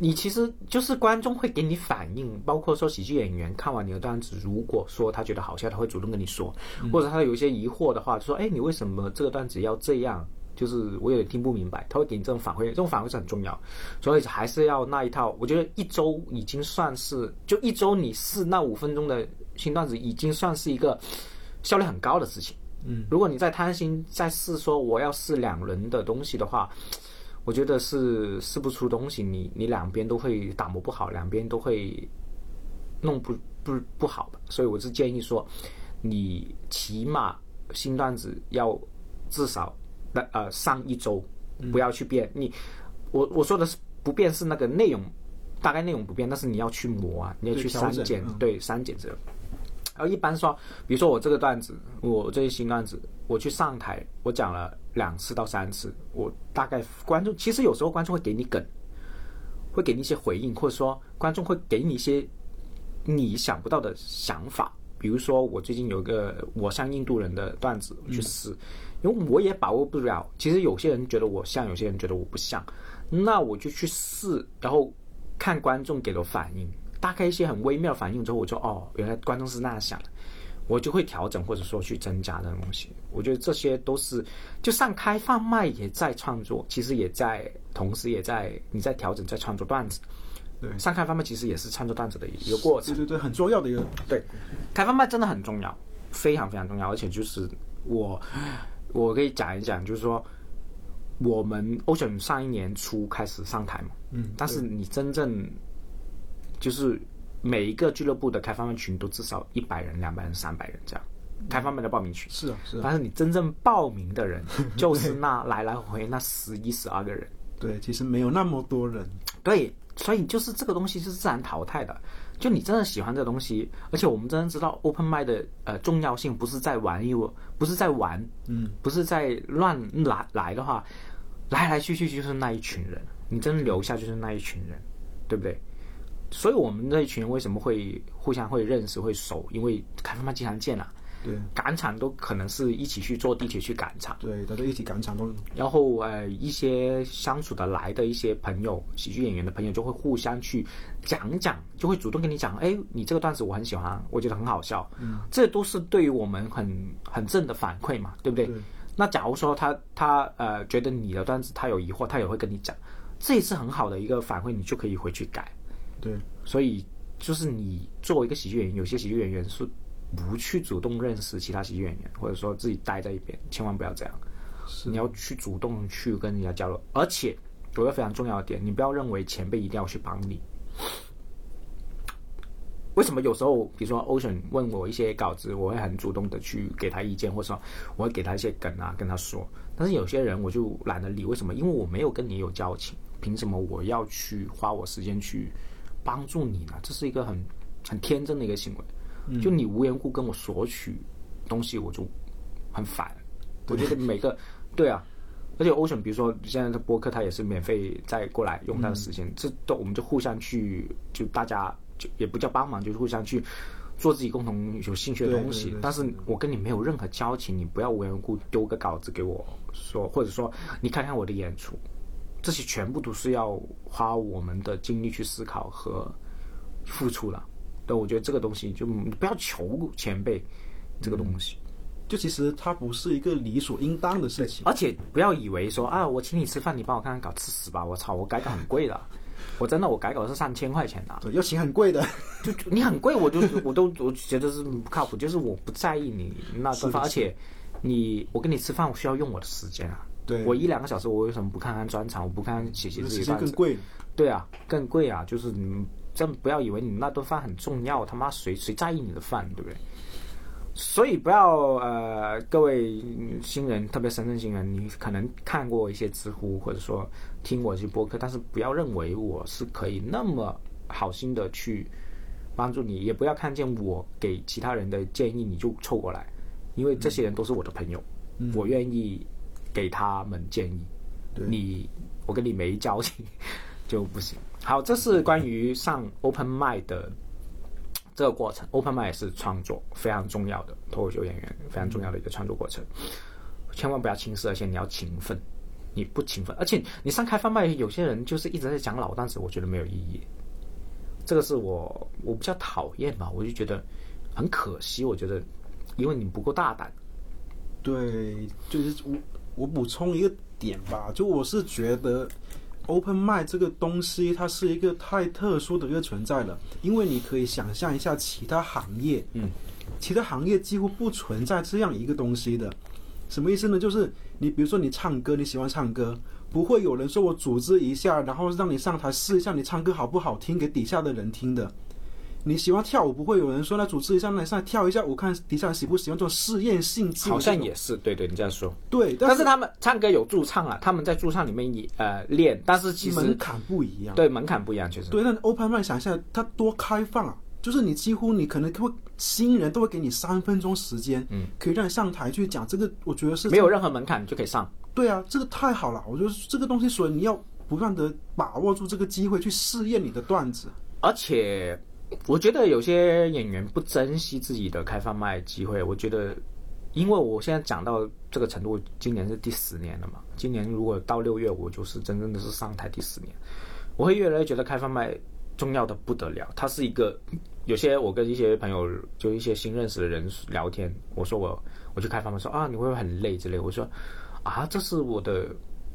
你其实就是观众会给你反应，包括说喜剧演员看完你的段子，如果说他觉得好笑，他会主动跟你说，或者他有一些疑惑的话，就说：“哎，你为什么这个段子要这样？”就是我有点听不明白，他会给你这种反馈，这种反馈是很重要，所以还是要那一套。我觉得一周已经算是，就一周你试那五分钟的新段子，已经算是一个效率很高的事情。嗯，如果你再贪心，再试说我要试两轮的东西的话，我觉得是试不出东西，你你两边都会打磨不好，两边都会弄不不不好的。所以我是建议说，你起码新段子要至少那呃上一周，不要去变。你我我说的是不变是那个内容，大概内容不变，但是你要去磨啊，你要去删减，嗯对删减这个。然后一般说，比如说我这个段子，我这些新段子，我去上台，我讲了两次到三次，我大概观众其实有时候观众会给你梗，会给你一些回应，或者说观众会给你一些你想不到的想法。比如说我最近有一个我像印度人的段子我去试，因为我也把握不了。其实有些人觉得我像，有些人觉得我不像，那我就去试，然后看观众给的反应。大概一些很微妙的反应之后，我就哦，原来观众是那样想的，我就会调整或者说去增加的东西。我觉得这些都是，就上开放麦也在创作，其实也在同时也在你在调整，在创作段子。对上开放麦其实也是创作段子的一个过程对。对对，很重要的一个对，开放麦真的很重要，非常非常重要，而且就是我我可以讲一讲，就是说我们 Ocean 上一年初开始上台嘛，嗯但是你真正就是每一个俱乐部的开放麦群都至少一百人、两百人、三百人这样，开放麦的报名群。是啊是啊，但是你真正报名的人，<laughs> <laughs> 就是那来来回回那十一、十二个人。对，其实没有那么多人。对，所以就是这个东西是自然淘汰的。就你真的喜欢这个东西，而且我们真的知道 open i 的呃重要性，不是在玩一我，不是在玩，嗯，不是在乱来来的话，来来去去就是那一群人，你真的留下就是那一群人，对不对？所以我们这一群人为什么会互相会认识会熟？因为开放麦经常见啊，对赶场都可能是一起去坐地铁去赶场。对，大家一起赶场都然后呃，一些相处的来的一些朋友，喜剧演员的朋友就会互相去讲讲，就会主动跟你讲，哎，你这个段子我很喜欢，我觉得很好笑，嗯，这都是对于我们很很正的反馈嘛，对不对？对那假如说他他呃觉得你的段子他有疑惑，他也会跟你讲，这也是很好的一个反馈，你就可以回去改。对所以就是你作为一个喜剧演员，有些喜剧演员是不去主动认识其他喜剧演员，或者说自己待在一边，千万不要这样。你要去主动去跟人家交流，而且有个非常重要的点，你不要认为前辈一定要去帮你。为什么有时候，比如说 Ocean 问我一些稿子，我会很主动的去给他意见，或者说我会给他一些梗啊，跟他说。但是有些人我就懒得理，为什么？因为我没有跟你有交情，凭什么我要去花我时间去帮助你呢？这是一个很很天真的一个行为。就你无缘故跟我索取东西，我就很烦。我觉得每个对啊，而且 Ocean，比如说现在的播客，他也是免费再过来用他的时间，这都我们就互相去，就大家就也不叫帮忙，就是互相去做自己共同有兴趣的东西对对。对但是我跟你没有任何交情，你不要无缘无故丢个稿子给我说，或者说你看看我的演出，这些全部都是要花我们的精力去思考和付出了。对，我觉得这个东西就不要求前辈这个东西。就其实它不是一个理所应当的事情。而且不要以为说啊，我请你吃饭，你帮我看看稿，吃屎吧！我操，我改稿很贵的，我真的我改稿是上千块钱的，对，要请很贵的，就就你很贵，<laughs> 我就我都我觉得是不靠谱，就是我不在意你那顿饭，而且你我跟你吃饭，我需要用我的时间啊。对我一两个小时，我为什么不看看专场？我不看看写写自己时的段子？更贵。对啊，更贵啊！就是你真不要以为你那顿饭很重要，他妈谁谁在意你的饭，对不对？所以不要呃，各位新人，特别深圳新人，你可能看过一些知乎，或者说听我一些播客，但是不要认为我是可以那么好心的去帮助你，也不要看见我给其他人的建议你就凑过来，因为这些人都是我的朋友，我愿意给他们建议。你我跟你没交情 <laughs> 就不行。好，这是关于上 open mic 的这个过程。open mic 也是创作非常重要的脱口秀演员非常重要的一个创作过程，千万不要轻视，而且你要勤奋。你不勤奋，而且你上开放麦，有些人就是一直在讲老段子，我觉得没有意义。这个是我我比较讨厌吧，我就觉得很可惜。我觉得因为你不够大胆，对，就是我我补充一个点吧，就我是觉得 open m i d 这个东西，它是一个太特殊的一个存在了，因为你可以想象一下其他行业，嗯，其他行业几乎不存在这样一个东西的。什么意思呢？就是你比如说你唱歌，你喜欢唱歌，不会有人说我组织一下，然后让你上台试一下你唱歌好不好听给底下的人听的。你喜欢跳舞，不会有人说来组织一下，那你上来跳一下，舞看底下人喜不喜欢这种试验性质。好像也是对对，你这样说。对，但是他们唱歌有驻唱啊，他们在驻唱里面也呃练，但是其实门槛不一样。对门槛不一样，确实。对，那 open mic 想一下，它多开放啊！就是你几乎你可能会新人都会给你三分钟时间，嗯，可以让你上台去讲这个，我觉得是没有任何门槛就可以上。对啊，这个太好了！我觉得这个东西，所以你要不断的把握住这个机会去试验你的段子。而且我觉得有些演员不珍惜自己的开放麦机会，我觉得，因为我现在讲到这个程度，今年是第十年了嘛。今年如果到六月，我就是真正的是上台第十年，我会越来越觉得开放麦重要的不得了。它是一个，有些我跟一些朋友，就一些新认识的人聊天，我说我我去开放麦，说啊你会不会很累之类，我说啊这是我的。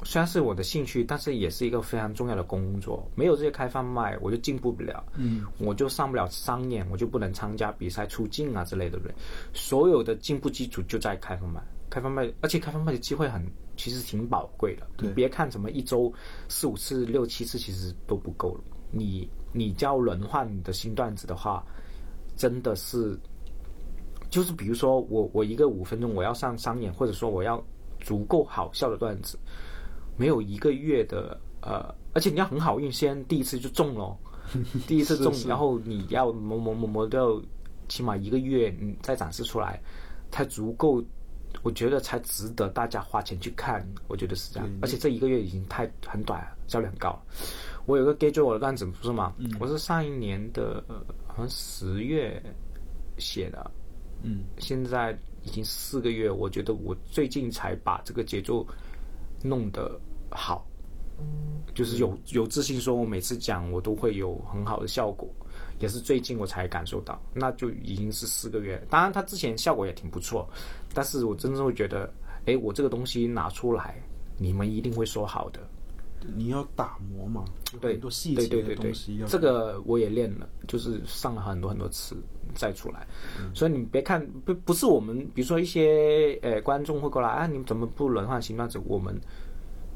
虽然是我的兴趣，但是也是一个非常重要的工作。没有这些开放麦，我就进步不了，嗯，我就上不了商演，我就不能参加比赛出镜啊之类的，对不对？所有的进步基础就在开放麦，开放麦，而且开放麦的机会很，其实挺宝贵的。对你别看什么一周四五次、六七次，其实都不够了。你你叫轮换你的新段子的话，真的是，就是比如说我我一个五分钟我要上商演，或者说我要足够好笑的段子。没有一个月的呃，而且你要很好运，先第一次就中了，<laughs> 第一次中，是是然后你要磨磨磨磨到起码一个月，你再展示出来，才足够，我觉得才值得大家花钱去看，我觉得是这样。而且这一个月已经太很短了，销量很高。我有个 gay 追我的段子不是吗？我是上一年的、呃好像十月写的，嗯，现在已经四个月，我觉得我最近才把这个节奏弄得好，就是有有自信，说我每次讲我都会有很好的效果，也是最近我才感受到，那就已经是四个月。当然，他之前效果也挺不错，但是我真正会觉得，哎，我这个东西拿出来，你们一定会说好的。你要打磨嘛，对很多细节的对对对对东西要，这个我也练了，就是上了很多很多次再出来。嗯所以你别看不不是我们，比如说一些呃观众会过来啊，你们怎么不轮换新段子？我们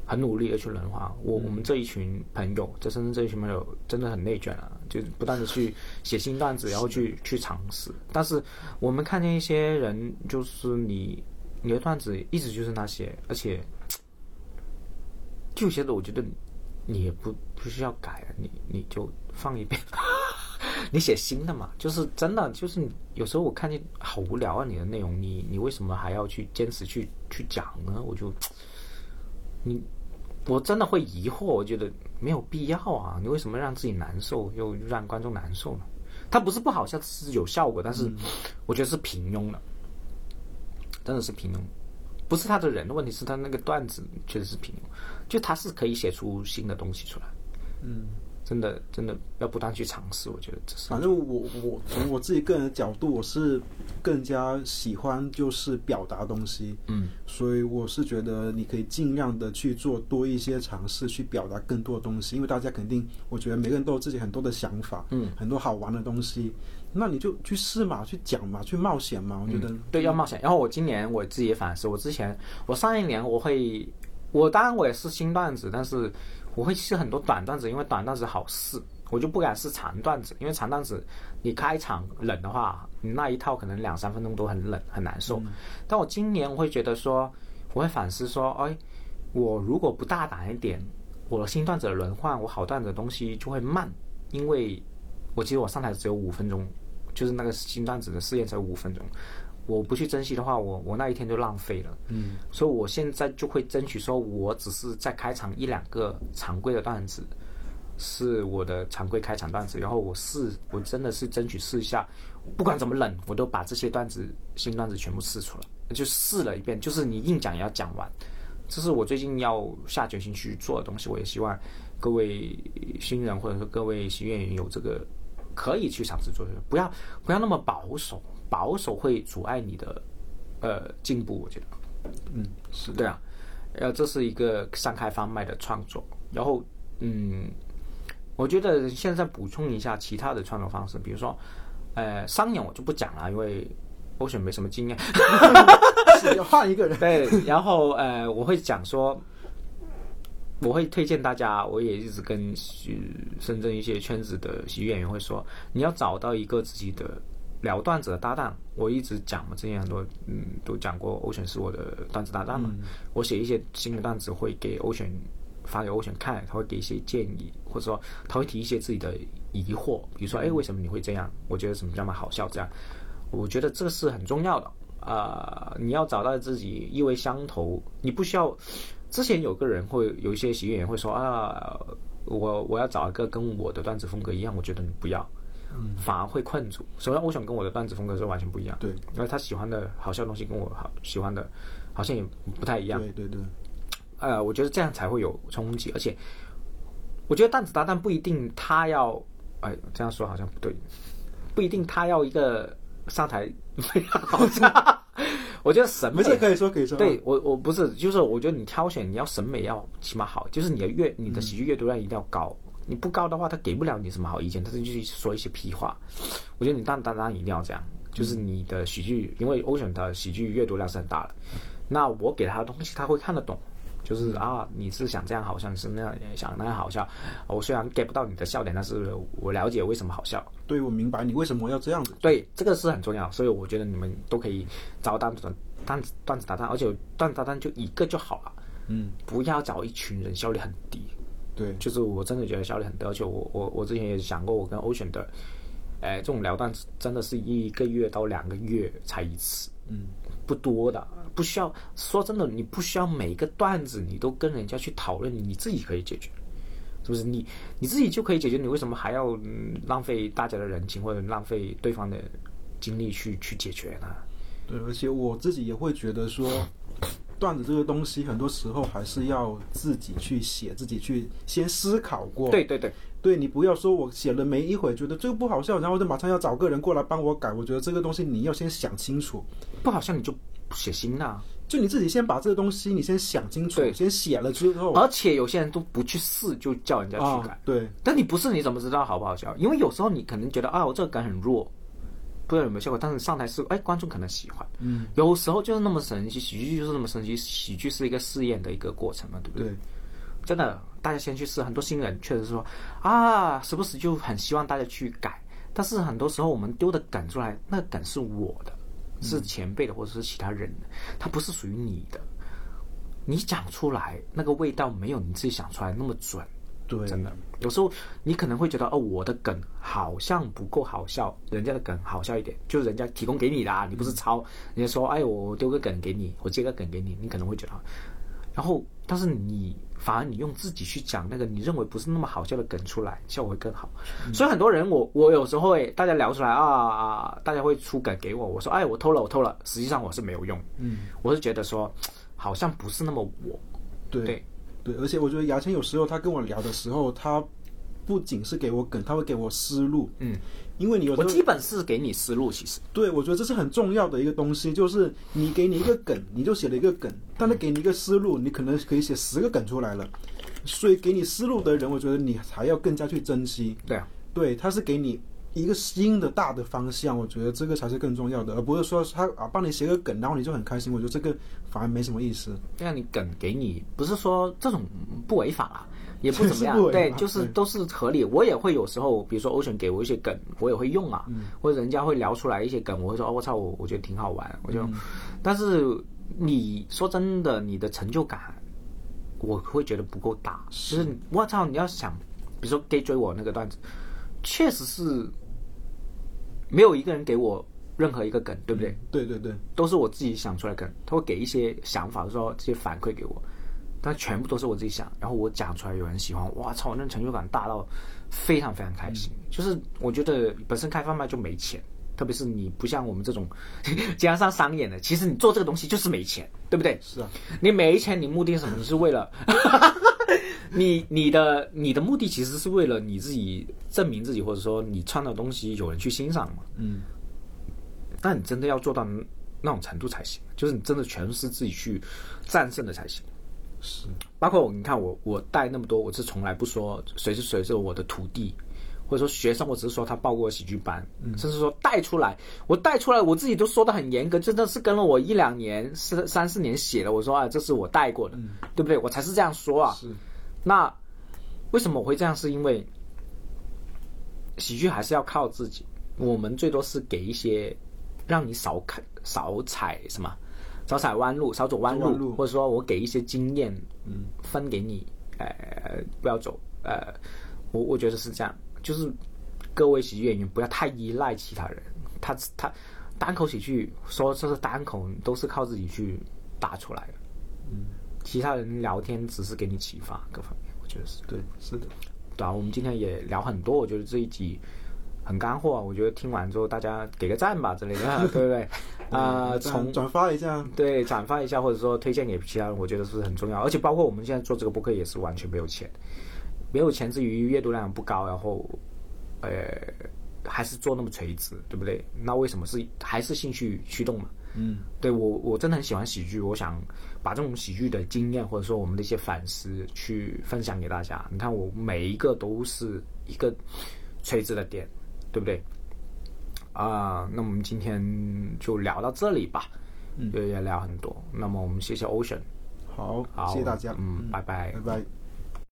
很努力的去轮换。我我们这一群朋友，在深圳这一群朋友真的很内卷啊，就不断的去写新段子，然后去去尝试。但是我们看见一些人，就是你你的段子一直就是那些，而且就有些的我觉得你也不不需要改啊，你你就放一遍，<laughs> 你写新的嘛，就是真的就是有时候我看见好无聊啊，你的内容，你你为什么还要去坚持去去讲呢？我就你我真的会疑惑，我觉得没有必要啊，你为什么让自己难受，又让观众难受呢？它不是不好笑，是有效果，但是我觉得是平庸的，真的是平庸。不是他的人的问题，是他那个段子确实是平庸，就他是可以写出新的东西出来。嗯，真的真的要不断去尝试，我觉得这是。反正我我从我自己个人的角度，我是更加喜欢就是表达东西，嗯，所以我是觉得你可以尽量的去做多一些尝试，去表达更多的东西，因为大家肯定，我觉得每个人都有自己很多的想法，嗯，很多好玩的东西，那你就去试嘛，去讲嘛，去冒险嘛，我觉得，对，要冒险。然后我今年我自己也反思，我之前我上一年我会，我当然我也是新段子，但是我会试很多短段子，因为短段子好试，我就不敢试长段子，因为长段子你开场冷的话，你那一套可能两三分钟都很冷很难受。但我今年我会觉得说，我会反思说，哎，我如果不大胆一点，我的新段子的轮换，我好段子的东西就会慢，因为我记得我上台只有五分钟，就是那个新段子的试验才五分钟，我不去珍惜的话，我我那一天就浪费了。嗯，所以我现在就会争取说，我只是在开场一两个常规的段子，是我的常规开场段子，然后我试，我真的是争取试一下，不管怎么冷，我都把这些段子新段子全部试出来，就试了一遍，就是你硬讲也要讲完，这是我最近要下决心去做的东西。我也希望各位新人或者说各位新演员有这个可以去尝试做这个，不要不要那么保守，保守会阻碍你的呃进步，我觉得。嗯，是的，对啊，呃，这是一个上开方麦的创作。然后，嗯，我觉得现在补充一下其他的创作方式，比如说，呃，商演我就不讲了，因为欧选没什么经验。<laughs> 换一个人，<laughs> 对，然后呃，我会讲说，我会推荐大家，我也一直跟喜深圳一些圈子的喜剧演员会说，你要找到一个自己的聊段子的搭档。我一直讲嘛，之前很多嗯都讲过，欧选是我的段子搭档嘛。我写一些新的段子会给欧选发给欧选看，他会给一些建议，或者说他会提一些自己的疑惑，比如说，哎，为什么你会这样？我觉得什么样的好笑？这样，我觉得这个是很重要的。啊、你要找到自己意味相投，你不需要。之前有个人会有一些喜剧演员会说啊，我我要找一个跟我的段子风格一样，我觉得你不要，反而会困住。首先，我想跟我的段子风格是完全不一样，对，因为他喜欢的好笑的东西跟我好喜欢的，好像也不太一样。对对对，呃，我觉得这样才会有冲击，而且我觉得段子搭档不一定他要，哎，这样说好像不对，不一定他要一个上台非常好笑。<laughs> 我觉得审美没事可以说可以说，对我我不是，就是我觉得你挑选你要审美要起码好，就是你的阅你的喜剧阅读量一定要高。你不高的话，他给不了你什么好意见，他就去说一些屁话。我觉得你当当当一定要这样，就是你的喜剧，因为 Ocean 的喜剧阅读量是很大的，那我给他的东西他会看得懂。就是啊，你是想这样好笑，你是那样想那样好笑。我虽然 get 不到你的笑点，但是我了解为什么好笑。对我明白你为什么要这样子，对，这个是很重要，所以我觉得你们都可以找段子段子段子搭档，而且段子搭档就一个就好了，嗯，不要找一群人，效率很低。对，就是我真的觉得效率很低，而且我我我之前也想过，我跟 Ocean 的，哎、这种聊段子真的是一个月到两个月才一次，嗯，不多的，不需要。说真的，你不需要每个段子你都跟人家去讨论，你自己可以解决，是不是？你你自己就可以解决，你为什么还要、嗯、浪费大家的人情或者浪费对方的精力去去解决呢？对，而且我自己也会觉得说，段子这个东西，很多时候还是要自己去写，自己去先思考过。对对对，对你不要说我写了没一会儿觉得这个不好笑，然后就马上要找个人过来帮我改。我觉得这个东西你要先想清楚，不好笑你就不写新的。就你自己先把这个东西你先想清楚，对先写了之后，而且有些人都不去试，就叫人家去改。啊，对，但你不试，你怎么知道好不好笑？因为有时候你可能觉得啊，我这个梗很弱，不知道有没有效果。但是上台是，哎，观众可能喜欢。嗯，有时候就是那么神奇，喜剧就是那么神奇。喜剧是一个试验的一个过程嘛，对不对？对，真的，大家先去试。很多新人确实是说啊，时不时就很希望大家去改。但是很多时候我们丢的梗出来，那个梗是我的，是前辈的或者是其他人的，它不是属于你的。你讲出来那个味道没有你自己想出来那么准。对，真的，有时候你可能会觉得哦，我的梗好像不够好笑，人家的梗好笑一点，就是人家提供给你的，啊，你不是抄。人家说，哎，我丢个梗给你，我接个梗给你，你可能会觉得，然后，但是你反而你用自己去讲那个你认为不是那么好笑的梗出来，效果会更好。所以很多人，我我有时候会大家聊出来啊，大家会出梗给我，我说，哎，我偷了，我偷了，实际上我是没有用，嗯，我是觉得说，好像不是那么我，对。对对，而且我觉得牙签有时候他跟我聊的时候，他不仅是给我梗，他会给我思路，嗯，因为你有我基本是给你思路，其实。对，我觉得这是很重要的一个东西，就是你给你一个梗，你就写了一个梗，但他给你一个思路，你可能可以写十个梗出来了。所以给你思路的人，我觉得你还要更加去珍惜。对啊，对，他是给你一个新的大的方向，我觉得这个才是更重要的，而不是说他啊帮你写个梗，然后你就很开心。我觉得这个反而没什么意思。让你梗给你，不是说这种不违法啊，<laughs> 也不怎么样对，就是都是合理。我也会有时候，比如说 Ocean 给我一些梗，我也会用啊，或者人家会聊出来一些梗，我会说哦，我操，我我觉得挺好玩，我就。但是你说真的，你的成就感，我会觉得不够大。就是我操，你要想，比如说 gay 追我那个段子，确实是没有一个人给我任何一个梗，对不对？对对对，都是我自己想出来梗，他会给一些想法，说这些反馈给我，但全部都是我自己想，然后我讲出来有人喜欢，哇操，那成就感大到非常非常开心。就是我觉得本身开贩卖就没钱，特别是你不像我们这种 <laughs> 经常上商演的，其实你做这个东西就是没钱，对不对？是啊，你没钱，你目的是什么？你是为了 <laughs> <laughs> 你你的你的目的其实是为了你自己证明自己，或者说你创造的东西有人去欣赏嘛。嗯，但你真的要做到那种程度才行，就是你真的全是自己去战胜的才行。是，包括你看我我带那么多，我是从来不说谁是谁是我的徒弟，或者说学生，我只是说他报过喜剧班，甚至说带出来，我带出来我自己都说的很严格，真的是跟了我一两年、三三四年写的，我说啊，这是我带过的，对不对？我才是这样说啊。是，那为什么我会这样？是因为喜剧还是要靠自己，我们最多是给一些让你少看、少踩什么，少踩弯路、少走弯路，弯路或者说我给一些经验，嗯，分给你，呃，不要走，呃，我我觉得是这样，就是各位喜剧演员不要太依赖其他人，他他单口喜剧说这是单口都是靠自己去打出来的，嗯，其他人聊天只是给你启发各方面，我觉得是。对，是的，对啊，我们今天也聊很多，我觉得这一集很干货啊。我觉得听完之后，大家给个赞吧之类的，<laughs> 对不对？啊、从转发一下，对转发一下，或者说推荐给其他人，我觉得是很重要。而且包括我们现在做这个播客也是完全没有钱，没有钱之余阅读量不高，然后呃还是做那么垂直，对不对？那为什么是还是兴趣驱动嘛？嗯，对我我真的很喜欢喜剧，我想把这种喜剧的经验或者说我们的一些反思去分享给大家。你看我每一个都是一个垂直的点，对不对？啊、那我们今天就聊到这里吧，嗯，也聊很多。那么我们谢谢 Ocean，好，好，谢谢大家，嗯，拜拜拜拜。